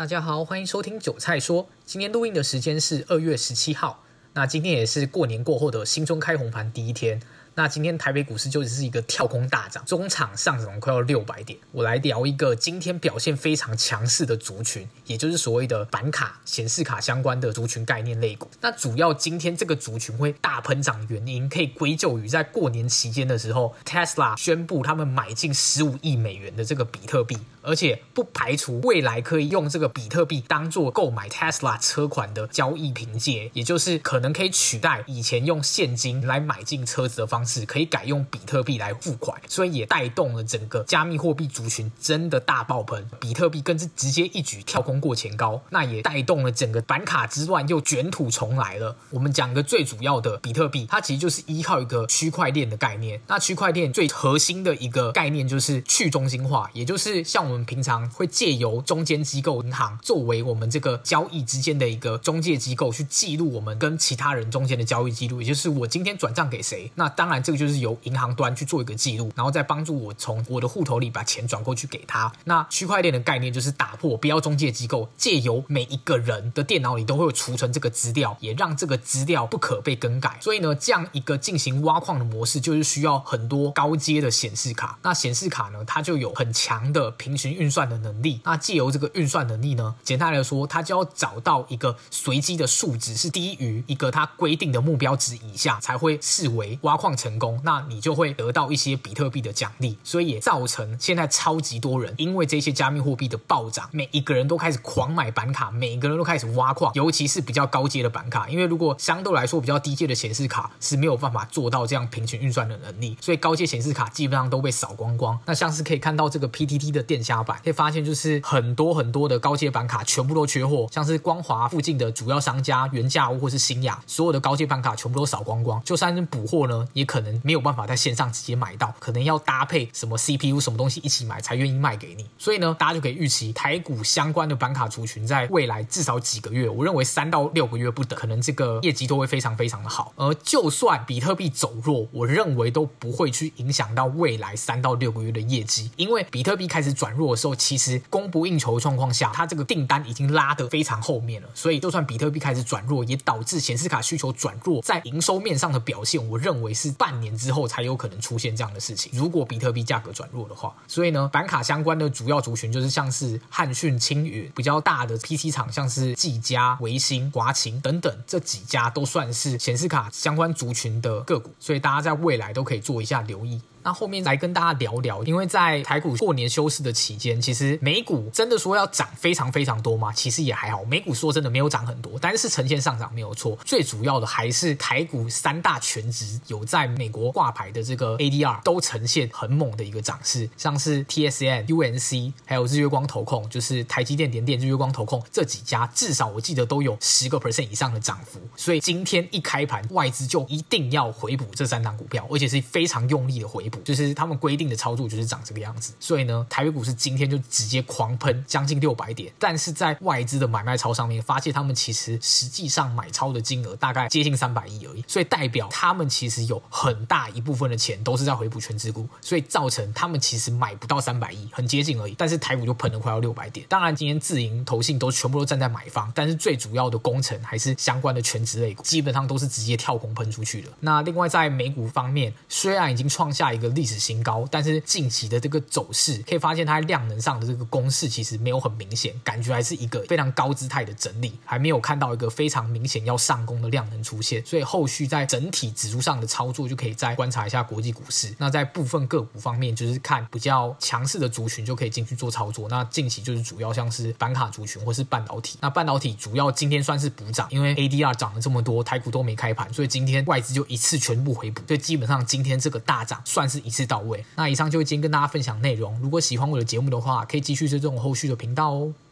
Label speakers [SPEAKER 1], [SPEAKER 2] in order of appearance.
[SPEAKER 1] 大家好，欢迎收听韭菜说。今天录音的时间是二月十七号，那今天也是过年过后的新春开红盘第一天。那今天台北股市就只是一个跳空大涨，中场上涨快要六百点。我来聊一个今天表现非常强势的族群，也就是所谓的板卡、显示卡相关的族群概念类股。那主要今天这个族群会大喷涨原因，可以归咎于在过年期间的时候，Tesla 宣布他们买进十五亿美元的这个比特币，而且不排除未来可以用这个比特币当做购买 Tesla 车款的交易凭借，也就是可能可以取代以前用现金来买进车子的方式。可以改用比特币来付款，所以也带动了整个加密货币族群真的大爆棚，比特币更是直接一举跳空过前高，那也带动了整个板卡之乱又卷土重来了。我们讲个最主要的比特币，它其实就是依靠一个区块链的概念。那区块链最核心的一个概念就是去中心化，也就是像我们平常会借由中间机构银行作为我们这个交易之间的一个中介机构，去记录我们跟其他人中间的交易记录，也就是我今天转账给谁，那当然。这个就是由银行端去做一个记录，然后再帮助我从我的户头里把钱转过去给他。那区块链的概念就是打破不要中介机构，借由每一个人的电脑里都会有储存这个资料，也让这个资料不可被更改。所以呢，这样一个进行挖矿的模式，就是需要很多高阶的显示卡。那显示卡呢，它就有很强的平行运算的能力。那借由这个运算能力呢，简单来说，它就要找到一个随机的数值是低于一个它规定的目标值以下，才会视为挖矿成。功，那你就会得到一些比特币的奖励，所以也造成现在超级多人因为这些加密货币的暴涨，每一个人都开始狂买板卡，每一个人都开始挖矿，尤其是比较高阶的板卡，因为如果相对来说比较低阶的显示卡是没有办法做到这样平行运算的能力，所以高阶显示卡基本上都被扫光光。那像是可以看到这个 PTT 的电加版，可以发现就是很多很多的高阶板卡全部都缺货，像是光华附近的主要商家原价屋或是新亚，所有的高阶板卡全部都扫光光，就算是补货呢，也可。能没有办法在线上直接买到，可能要搭配什么 CPU 什么东西一起买才愿意卖给你。所以呢，大家就可以预期台股相关的板卡族群在未来至少几个月，我认为三到六个月不等，可能这个业绩都会非常非常的好。而就算比特币走弱，我认为都不会去影响到未来三到六个月的业绩，因为比特币开始转弱的时候，其实供不应求的状况下，它这个订单已经拉得非常后面了。所以就算比特币开始转弱，也导致显示卡需求转弱，在营收面上的表现，我认为是半。年之后才有可能出现这样的事情。如果比特币价格转弱的话，所以呢，板卡相关的主要族群就是像是汉讯、青云比较大的 PC 厂，像是技嘉、微星、华擎等等这几家都算是显示卡相关族群的个股，所以大家在未来都可以做一下留意。那后面来跟大家聊聊，因为在台股过年休市的期间，其实美股真的说要涨非常非常多吗？其实也还好，美股说真的没有涨很多，但是呈现上涨没有错。最主要的还是台股三大全值有在美国挂牌的这个 ADR 都呈现很猛的一个涨势，像是 TSM、UNC 还有日月光投控，就是台积电、联电、日月光投控这几家，至少我记得都有十个 percent 以上的涨幅。所以今天一开盘，外资就一定要回补这三档股票，而且是非常用力的回就是他们规定的操作就是长这个样子，所以呢，台北股市今天就直接狂喷将近六百点，但是在外资的买卖超上面，发现他们其实实际上买超的金额大概接近三百亿而已，所以代表他们其实有很大一部分的钱都是在回补权值股，所以造成他们其实买不到三百亿，很接近而已，但是台股就喷了快要六百点。当然，今天自营投信都全部都站在买方，但是最主要的工程还是相关的全职类股，基本上都是直接跳空喷出去的。那另外在美股方面，虽然已经创下一一个历史新高，但是近期的这个走势可以发现，它量能上的这个攻势其实没有很明显，感觉还是一个非常高姿态的整理，还没有看到一个非常明显要上攻的量能出现。所以后续在整体指数上的操作，就可以再观察一下国际股市。那在部分个股方面，就是看比较强势的族群就可以进去做操作。那近期就是主要像是板卡族群或是半导体。那半导体主要今天算是补涨，因为 ADR 涨了这么多，台股都没开盘，所以今天外资就一次全部回补。所以基本上今天这个大涨算是。一次到位。那以上就是今天跟大家分享内容。如果喜欢我的节目的话，可以继续追踪我后续的频道哦。